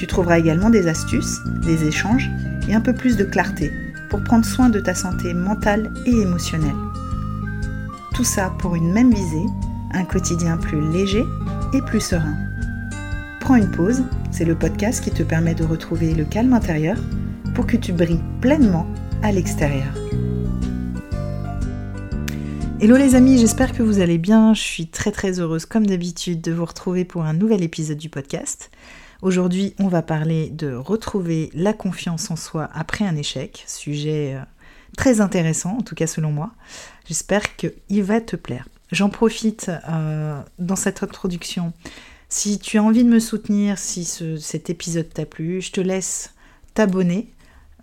Tu trouveras également des astuces, des échanges et un peu plus de clarté pour prendre soin de ta santé mentale et émotionnelle. Tout ça pour une même visée, un quotidien plus léger et plus serein. Prends une pause, c'est le podcast qui te permet de retrouver le calme intérieur pour que tu brilles pleinement à l'extérieur. Hello les amis, j'espère que vous allez bien. Je suis très très heureuse comme d'habitude de vous retrouver pour un nouvel épisode du podcast. Aujourd'hui, on va parler de retrouver la confiance en soi après un échec, sujet euh, très intéressant, en tout cas selon moi. J'espère qu'il va te plaire. J'en profite euh, dans cette introduction. Si tu as envie de me soutenir, si cet épisode t'a plu, je te laisse t'abonner,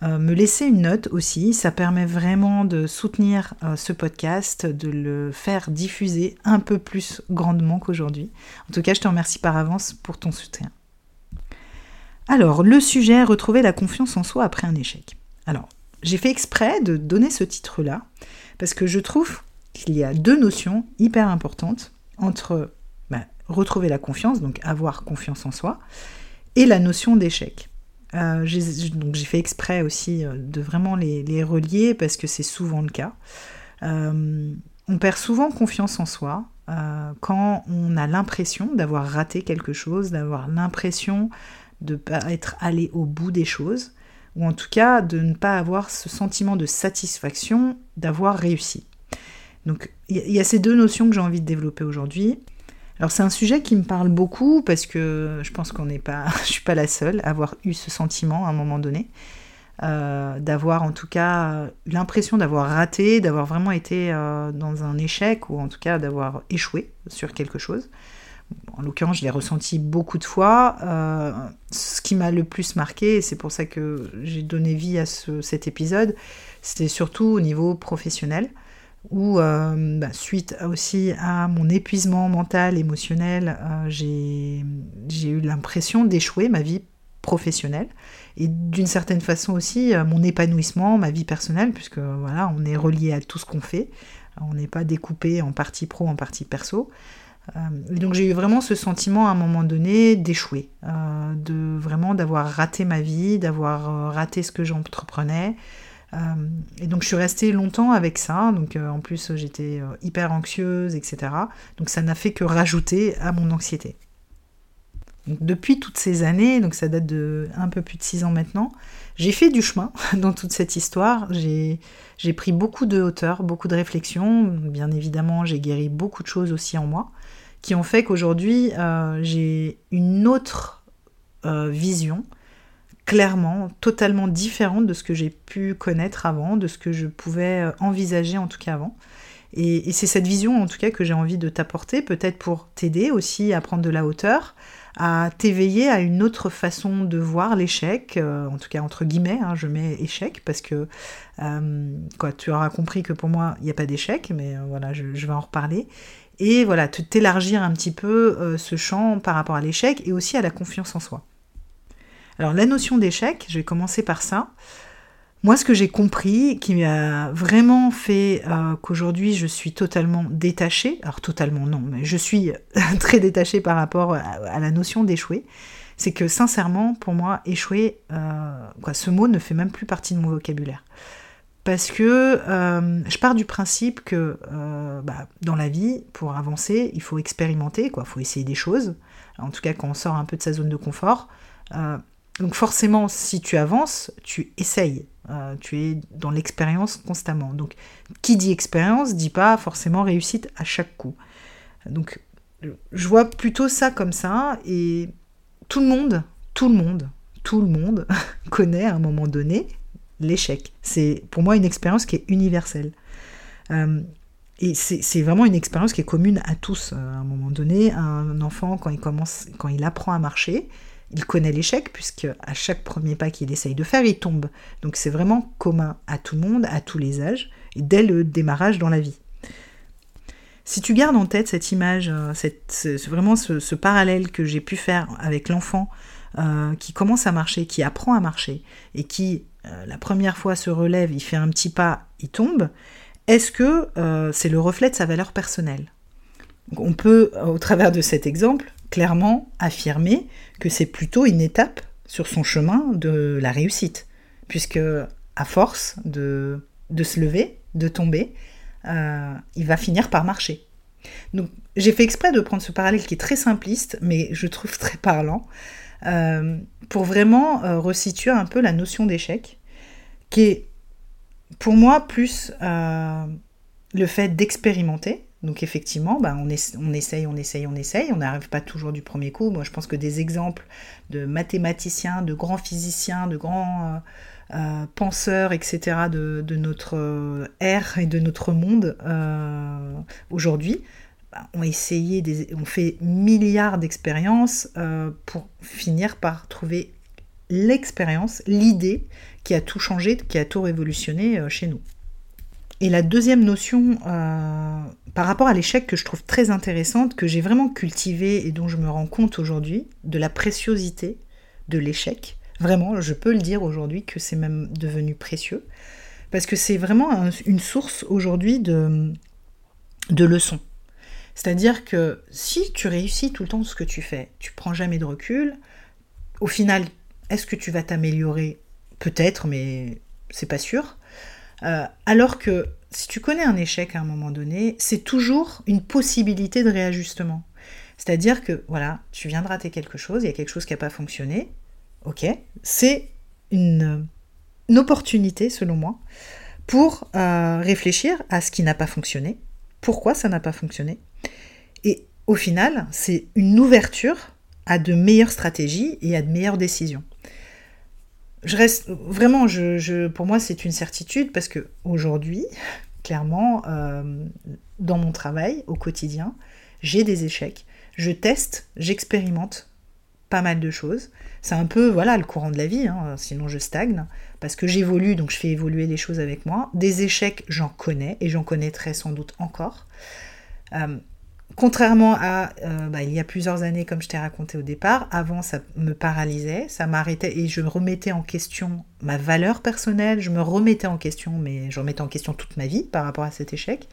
euh, me laisser une note aussi. Ça permet vraiment de soutenir ce podcast, de le faire diffuser un peu plus grandement qu'aujourd'hui. En tout cas, je te remercie par avance pour ton soutien. Alors, le sujet, retrouver la confiance en soi après un échec. Alors, j'ai fait exprès de donner ce titre-là, parce que je trouve qu'il y a deux notions hyper importantes entre bah, retrouver la confiance, donc avoir confiance en soi, et la notion d'échec. Euh, donc j'ai fait exprès aussi euh, de vraiment les, relier parce que c'est souvent le cas. Euh, on perd souvent confiance en soi quand on a l'impression d'avoir raté quelque chose, d'avoir l'impression de ne pas être allé au bout des choses, ou en tout cas de ne pas avoir ce sentiment de satisfaction d'avoir réussi. Donc il y, a ces deux notions que j'ai envie de développer aujourd'hui. Alors c'est un sujet qui me parle beaucoup parce que je pense qu'on n'est pas, je suis pas la seule à avoir eu ce sentiment à un moment donné, euh, d'avoir en tout cas l'impression d'avoir raté, d'avoir vraiment été euh, dans un échec ou en tout cas d'avoir échoué sur quelque chose en l'occurrence, je l'ai ressenti beaucoup de fois. Euh, ce qui m'a le plus marqué, et c'est pour ça que j'ai donné vie à cet épisode, c'était surtout au niveau professionnel, où euh, bah, suite aussi à mon épuisement mental, émotionnel, euh, j'ai eu l'impression d'échouer ma vie professionnelle et d'une certaine façon aussi mon épanouissement, ma vie personnelle, puisque voilà, on est relié à tout ce qu'on fait, on n'est pas découpé en partie pro, en partie perso. Euh, et donc j'ai eu vraiment ce sentiment à un moment donné d'échouer, euh, de vraiment d'avoir raté ma vie, d'avoir euh, raté ce que j'entreprenais. et donc je suis restée longtemps avec ça. Donc en plus j'étais hyper anxieuse, etc. Donc ça n'a fait que rajouter à mon anxiété. Depuis toutes ces années, donc ça date de un peu plus de six ans maintenant, j'ai fait du chemin dans toute cette histoire. J'ai pris beaucoup de hauteur, beaucoup de réflexion. Bien évidemment, j'ai guéri beaucoup de choses aussi en moi qui ont fait qu'aujourd'hui, euh, j'ai une autre euh, vision, clairement, totalement différente de ce que j'ai pu connaître avant, de ce que je pouvais euh, envisager en tout cas avant. Et, c'est cette vision en tout cas que j'ai envie de t'apporter, peut-être pour t'aider aussi à prendre de la hauteur, à t'éveiller à une autre façon de voir l'échec, en tout cas entre guillemets, hein, je mets échec parce que quoi, tu auras compris que pour moi il n'y a pas d'échec, mais voilà, je, je, vais en reparler et voilà, t'élargir un petit peu euh, ce champ par rapport à l'échec et aussi à la confiance en soi. Alors la notion d'échec, je vais commencer par ça. Moi, ce que j'ai compris, qui m'a vraiment fait euh, qu'aujourd'hui je suis totalement détachée, alors totalement non, mais je suis très détachée par rapport à, la notion d'échouer, c'est que sincèrement, pour moi, échouer, euh, quoi, ce mot ne fait même plus partie de mon vocabulaire parce que euh, je pars du principe que bah, dans la vie, pour avancer, il faut expérimenter. Il faut essayer des choses. En tout cas, quand on sort un peu de sa zone de confort. Euh, donc forcément, si tu avances, tu essayes. tu es dans l'expérience constamment. Donc, qui dit expérience dit pas forcément réussite à chaque coup. Donc, je vois plutôt ça comme ça. Et tout le monde, tout le monde, tout le monde connaît à un moment donné l'échec. C'est pour moi une expérience qui est universelle. Euh, et c'est vraiment une expérience qui est commune à tous. Euh, à un moment donné, un enfant, quand il commence, quand il apprend à marcher, il connaît l'échec, puisque à chaque premier pas qu'il essaye de faire, il tombe. Donc c'est vraiment commun à tout le monde, à tous les âges, et dès le démarrage dans la vie. Si tu gardes en tête cette image, euh, cette, vraiment ce, parallèle que j'ai pu faire avec l'enfant euh, qui commence à marcher, qui apprend à marcher, et qui euh, la première fois se relève, il fait un petit pas, il tombe, est-ce que c'est le reflet de sa valeur personnelle? On peut, au travers de cet exemple, clairement affirmer que c'est plutôt une étape sur son chemin de la réussite, puisque à force de, se lever, de tomber, euh, il va finir par marcher. Donc j'ai fait exprès de prendre ce parallèle qui est très simpliste, mais je trouve très parlant, euh, pour vraiment euh, resituer un peu la notion d'échec, qui est pour moi plus le fait d'expérimenter, donc effectivement, bah, on, essaye, on essaye, on essaye, on n'arrive pas toujours du premier coup. Moi, je pense que des exemples de mathématiciens, de grands physiciens, de grands euh, euh, penseurs, etc., de, notre euh, ère et de notre monde aujourd'hui, bah, ont essayé, ont fait milliards d'expériences pour finir par trouver l'expérience, l'idée qui a tout changé, qui a tout révolutionné chez nous. Et la deuxième notion euh, par rapport à l'échec que je trouve très intéressante, que j'ai vraiment cultivée et dont je me rends compte aujourd'hui, de la préciosité de l'échec. Vraiment, je peux le dire aujourd'hui que c'est même devenu précieux. Parce que c'est vraiment une source aujourd'hui de, de leçons. C'est-à-dire que si tu réussis tout le temps ce que tu fais, tu prends jamais de recul, au final, est-ce que tu vas t'améliorer? Peut-être, mais c'est pas sûr. Euh, alors que si tu connais un échec à un moment donné, c'est toujours une possibilité de réajustement. C'est-à-dire que, voilà, tu viens de rater quelque chose, il y a quelque chose qui n'a pas fonctionné, ok, c'est une, opportunité, selon moi, pour euh, réfléchir à ce qui n'a pas fonctionné, pourquoi ça n'a pas fonctionné, et au final, c'est une ouverture à de meilleures stratégies et à de meilleures décisions je reste vraiment, je, pour moi, c'est une certitude parce que aujourd'hui, clairement, euh, dans mon travail au quotidien, j'ai des échecs. Je teste, j'expérimente pas mal de choses. C'est un peu voilà le courant de la vie, hein, sinon je stagne parce que j'évolue, donc je fais évoluer les choses avec moi. Des échecs, j'en connais et j'en connaîtrai sans doute encore. Euh, Contrairement à euh, bah, il y a plusieurs années, comme je t'ai raconté au départ, avant ça me paralysait, ça m'arrêtait et je remettais en question ma valeur personnelle, je me remettais en question, mais je remettais en question toute ma vie par rapport à cet échec.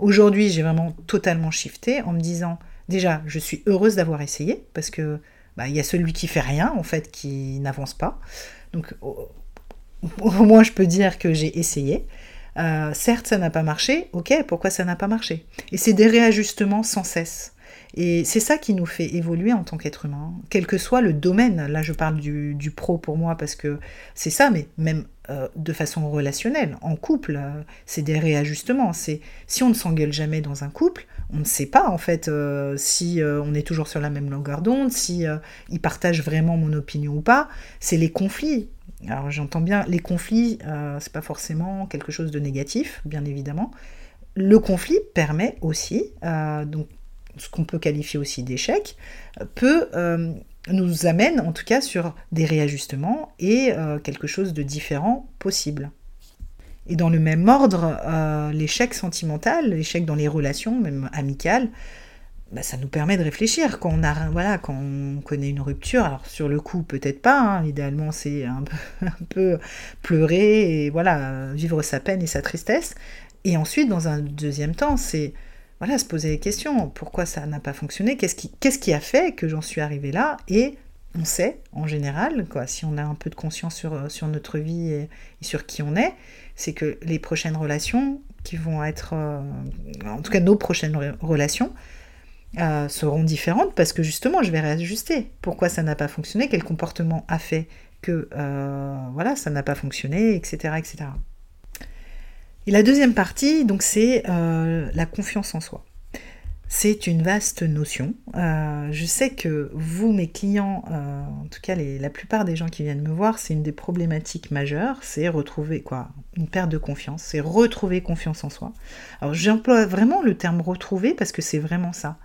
Aujourd'hui, j'ai vraiment totalement shifté en me disant déjà, je suis heureuse d'avoir essayé parce que bah, il y a celui qui fait rien en fait qui n'avance pas. Donc au moins je peux dire que j'ai essayé. Euh, certes, ça n'a pas marché, ok, pourquoi ça n'a pas marché? Et c'est des réajustements sans cesse. Et c'est ça qui nous fait évoluer en tant qu'être humain, quel que soit le domaine. Là, je parle du, pro pour moi parce que c'est ça, mais même euh, de façon relationnelle, en couple, euh, c'est des réajustements. C'est si on ne s'engueule jamais dans un couple, on ne sait pas en fait si on est toujours sur la même longueur d'onde, si il partage vraiment mon opinion ou pas. C'est les conflits. Alors j'entends bien, les conflits, euh, c'est pas forcément quelque chose de négatif, bien évidemment. Le conflit permet aussi, euh, donc ce qu'on peut qualifier aussi d'échec, peut euh, nous amène en tout cas sur des réajustements et quelque chose de différent possible. Et dans le même ordre, l'échec sentimental, l'échec dans les relations, même amicales, bah, ça nous permet de réfléchir. Quand on a voilà quand on connaît une rupture alors sur le coup peut-être pas hein, idéalement c'est un peu, un peu pleurer et voilà vivre sa peine et sa tristesse. Et ensuite dans un deuxième temps c'est voilà se poser des questions pourquoi ça n'a pas fonctionné? Qu'est-ce qui a fait que j'en suis arrivée là? Et on sait en général quoi si on a un peu de conscience sur, sur notre vie et, sur qui on est c'est que les prochaines relations qui vont être euh, en tout cas nos prochaines relations euh, seront différentes parce que justement je vais réajuster. Pourquoi ça n'a pas fonctionné? Quel comportement a fait que euh, voilà ça n'a pas fonctionné, etc., etc. Et la deuxième partie, donc c'est euh, la confiance en soi. C'est une vaste notion. Euh, je sais que vous, mes clients, euh, en tout cas la plupart des gens qui viennent me voir, c'est une des problématiques majeures, c'est retrouver quoi Une perte de confiance, c'est retrouver confiance en soi. Alors j'emploie vraiment le terme retrouver parce que c'est vraiment ça.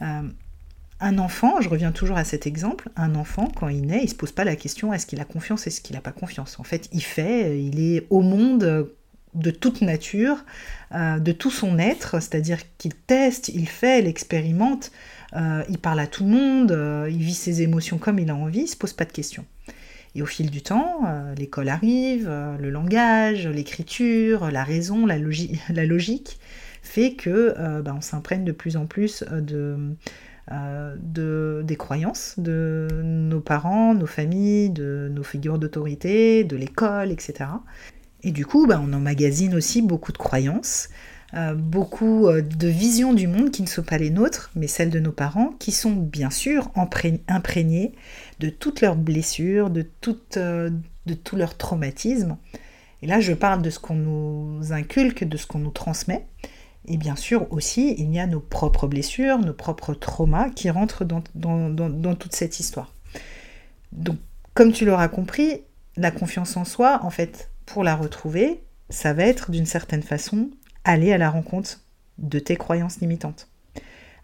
Un enfant, je reviens toujours à cet exemple, un enfant, quand il naît, il ne se pose pas la question est-ce qu'il a confiance, est-ce qu'il n'a pas confiance? En fait, il fait, il est au monde de toute nature, euh, de tout son être, c'est-à-dire qu'il teste, il fait, il expérimente, euh, il parle à tout le monde, euh, il vit ses émotions comme il a envie, il se pose pas de questions. Et au fil du temps, l'école arrive, le langage, l'écriture, la raison, la, logique, fait que ben, on s'imprègne de plus en plus de, de, des croyances de nos parents, nos familles, de nos figures d'autorité, de l'école, etc. Et du coup, bah, on emmagasine aussi beaucoup de croyances, euh, beaucoup euh, de visions du monde qui ne sont pas les nôtres, mais celles de nos parents, qui sont bien sûr imprégnées de toutes leurs blessures, de, euh, de tout leur traumatisme. Et là, je parle de ce qu'on nous inculque, de ce qu'on nous transmet. Et bien sûr aussi, il y a nos propres blessures, nos propres traumas qui rentrent dans, dans toute cette histoire. Donc, comme tu l'auras compris, la confiance en soi, en fait, pour la retrouver, ça va être d'une certaine façon aller à la rencontre de tes croyances limitantes.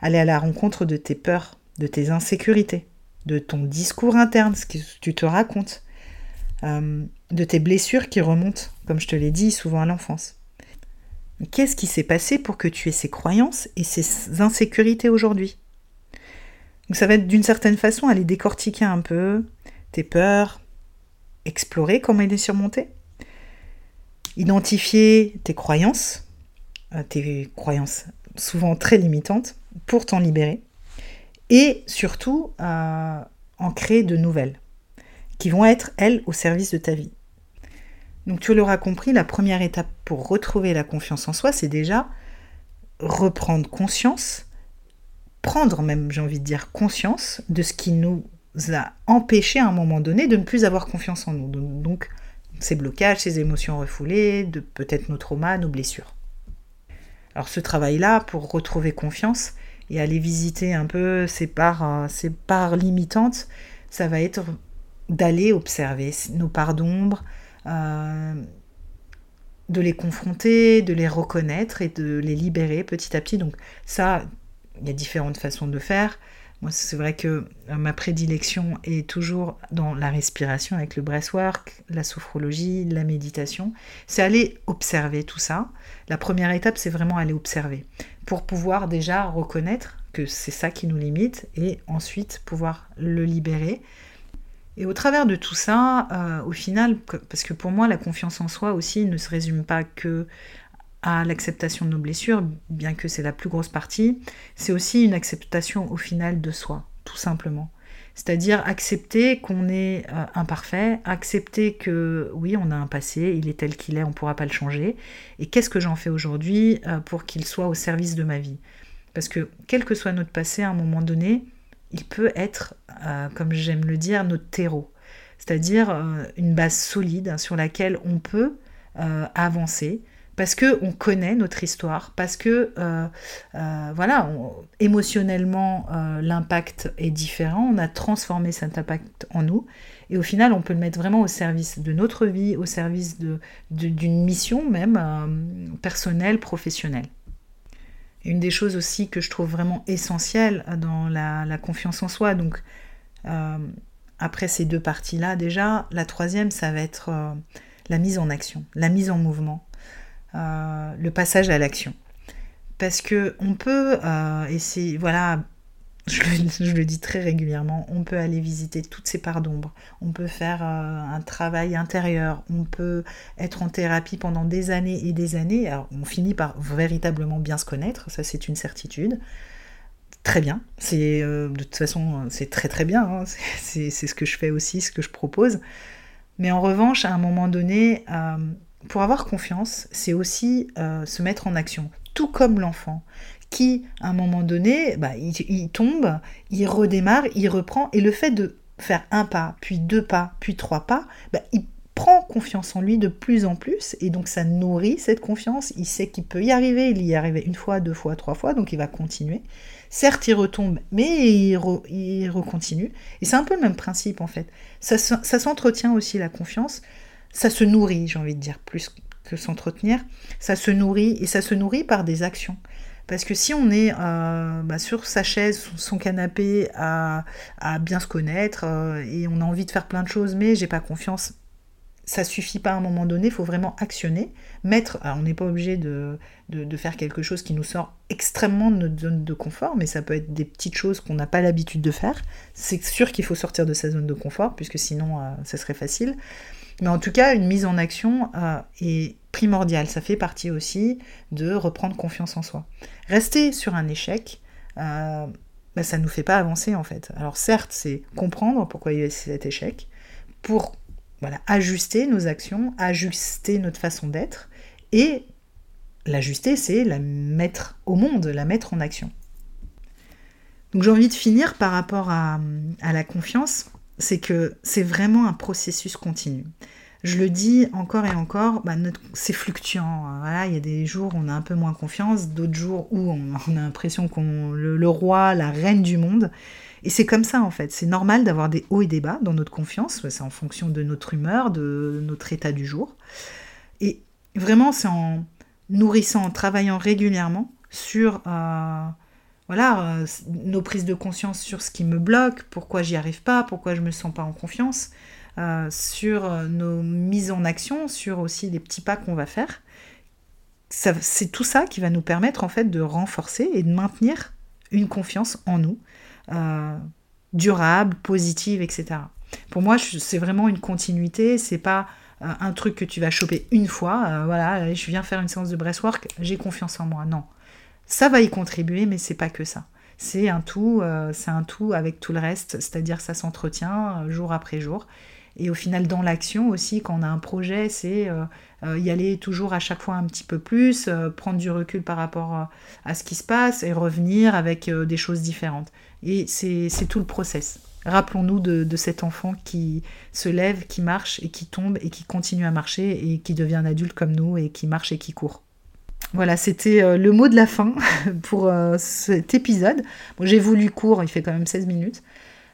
Aller à la rencontre de tes peurs, de tes insécurités, de ton discours interne, ce que tu te racontes, euh, de tes blessures qui remontent, comme je te l'ai dit, souvent à l'enfance. Qu'est-ce qui s'est passé pour que tu aies ces croyances et ces insécurités aujourd'hui? Donc ça va être d'une certaine façon aller décortiquer un peu tes peurs, explorer comment les surmonter, identifier tes croyances, euh, tes croyances souvent très limitantes, pour t'en libérer, et surtout euh, en créer de nouvelles, qui vont être, elles, au service de ta vie. Donc tu l'auras compris, la première étape pour retrouver la confiance en soi, c'est déjà reprendre conscience, prendre même, j'ai envie de dire, conscience de ce qui nous a empêché à un moment donné de ne plus avoir confiance en nous. Donc ces blocages, ces émotions refoulées, de peut-être nos traumas, nos blessures. Alors ce travail-là, pour retrouver confiance et aller visiter un peu ces parts, ces parts limitantes, ça va être d'aller observer nos parts d'ombre, euh, de les confronter, de les reconnaître et de les libérer petit à petit. Donc ça, il y a différentes façons de faire. Moi, c'est vrai que euh, ma prédilection est toujours dans la respiration avec le breathwork, la sophrologie, la méditation. C'est aller observer tout ça. La première étape, c'est vraiment aller observer pour pouvoir déjà reconnaître que c'est ça qui nous limite et ensuite pouvoir le libérer. Et au travers de tout ça, euh, au final, parce que pour moi, la confiance en soi aussi ne se résume pas que à l'acceptation de nos blessures, bien que c'est la plus grosse partie, c'est aussi une acceptation au final de soi, tout simplement. C'est-à-dire accepter qu'on est euh, imparfait, accepter que oui, on a un passé, il est tel qu'il est, on ne pourra pas le changer, et qu'est-ce que j'en fais aujourd'hui euh, pour qu'il soit au service de ma vie? Parce que quel que soit notre passé, à un moment donné, il peut être, euh, comme j'aime le dire, notre terreau, c'est-à-dire une base solide sur laquelle on peut avancer, parce que on connaît notre histoire, parce que euh, euh, voilà, émotionnellement euh, l'impact est différent, on a transformé cet impact en nous, et au final on peut le mettre vraiment au service de notre vie, au service d'une de, mission même personnelle, professionnelle. une des choses aussi que je trouve vraiment essentielle dans la confiance en soi, donc après ces deux parties-là déjà, la troisième ça va être la mise en action, la mise en mouvement. Euh, le passage à l'action. Parce que on peut, euh, et c'est voilà, je le, dis très régulièrement, on peut aller visiter toutes ces parts d'ombre, on peut faire euh, un travail intérieur, on peut être en thérapie pendant des années et des années. Alors, on finit par véritablement bien se connaître, ça c'est une certitude. Très bien, c'est de toute façon c'est très très bien, hein. c'est ce que je fais aussi, ce que je propose. Mais en revanche, à un moment donné, pour avoir confiance, c'est aussi euh, se mettre en action, tout comme l'enfant qui, à un moment donné, bah, il, tombe, il redémarre, il reprend, et le fait de faire un pas, puis deux pas, puis trois pas, bah, il prend confiance en lui de plus en plus, et donc ça nourrit cette confiance, il sait qu'il peut y arriver, il y est une fois, deux fois, trois fois, donc il va continuer. Certes, il retombe, mais il, recontinue, et c'est un peu le même principe en fait. Ça s'entretient aussi la confiance, ça se nourrit, j'ai envie de dire, plus que s'entretenir, ça se nourrit et ça se nourrit par des actions. Parce que si on est euh, bah, sur sa chaise, son canapé, à, bien se connaître, euh, et on a envie de faire plein de choses, mais j'ai pas confiance, ça suffit pas à un moment donné, il faut vraiment actionner, mettre, on n'est pas obligé de, de, faire quelque chose qui nous sort extrêmement de notre zone de confort, mais ça peut être des petites choses qu'on n'a pas l'habitude de faire. C'est sûr qu'il faut sortir de sa zone de confort, puisque sinon, euh, ça serait facile. Mais en tout cas, une mise en action euh, est primordiale. Ça fait partie aussi de reprendre confiance en soi. Rester sur un échec, euh, bah, ça ne nous fait pas avancer en fait. Alors certes, c'est comprendre pourquoi il y a cet échec, pour voilà, ajuster nos actions, ajuster notre façon d'être, et l'ajuster, c'est la mettre au monde, la mettre en action. Donc j'ai envie de finir par rapport à, la confiance, c'est que c'est vraiment un processus continu. Je le dis encore et encore, bah, c'est fluctuant. Voilà, il y a des jours où on a un peu moins confiance, d'autres jours où on, a l'impression qu'on le, le, roi, la reine du monde. Et c'est comme ça en fait. C'est normal d'avoir des hauts et des bas dans notre confiance. C'est en fonction de notre humeur, de notre état du jour. Et vraiment, c'est en, nourrissant, en travaillant régulièrement sur euh, voilà, euh, nos prises de conscience sur ce qui me bloque, pourquoi j'y arrive pas, pourquoi je me sens pas en confiance, euh, sur nos mises en action, sur aussi les petits pas qu'on va faire. C'est tout ça qui va nous permettre en fait de renforcer et de maintenir une confiance en nous, durable, positive, etc. Pour moi, c'est vraiment une continuité, c'est pas euh, un truc que tu vas choper une fois, euh, voilà, je viens faire une séance de breastwork, j'ai confiance en moi. Non. Ça va y contribuer, mais c'est pas que ça. C'est un tout, euh, c'est un tout avec tout le reste, c'est-à-dire ça s'entretient jour après jour. Et au final, dans l'action aussi, quand on a un projet, c'est y aller toujours à chaque fois un petit peu plus, prendre du recul par rapport à ce qui se passe et revenir avec des choses différentes. Et c'est tout le process. Rappelons-nous de, cet enfant qui se lève, qui marche et qui tombe et qui continue à marcher et qui devient un adulte comme nous et qui marche et qui court. Voilà, c'était euh, le mot de la fin pour euh, cet épisode. J'ai voulu court, il fait quand même 16 minutes.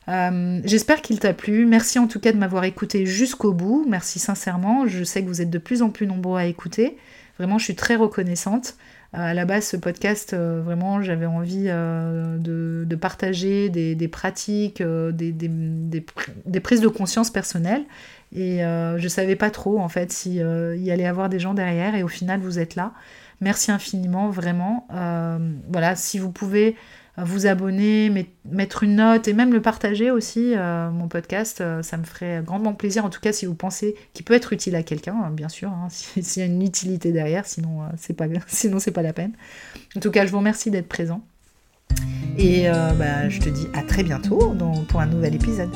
Euh, j'espère qu'il t'a plu. Merci en tout cas de m'avoir écouté jusqu'au bout. Merci sincèrement. Je sais que vous êtes de plus en plus nombreux à écouter. Vraiment, je suis très reconnaissante. À la base, ce podcast, vraiment, j'avais envie de, partager des, pratiques, des, des, prises de conscience personnelles. Et je ne savais pas trop, en fait, s'il y allait avoir des gens derrière. Et au final, vous êtes là. Merci infiniment, vraiment. voilà, si vous pouvez vous abonner, mettre une note et même le partager aussi, euh, mon podcast, euh, ça me ferait grandement plaisir. En tout cas, si vous pensez qu'il peut être utile à quelqu'un, hein, bien sûr, hein, s'il y a une utilité derrière, sinon euh, c'est pas, sinon c'est pas la peine. En tout cas, je vous remercie d'être présent. Et bah, je te dis à très bientôt pour un nouvel épisode.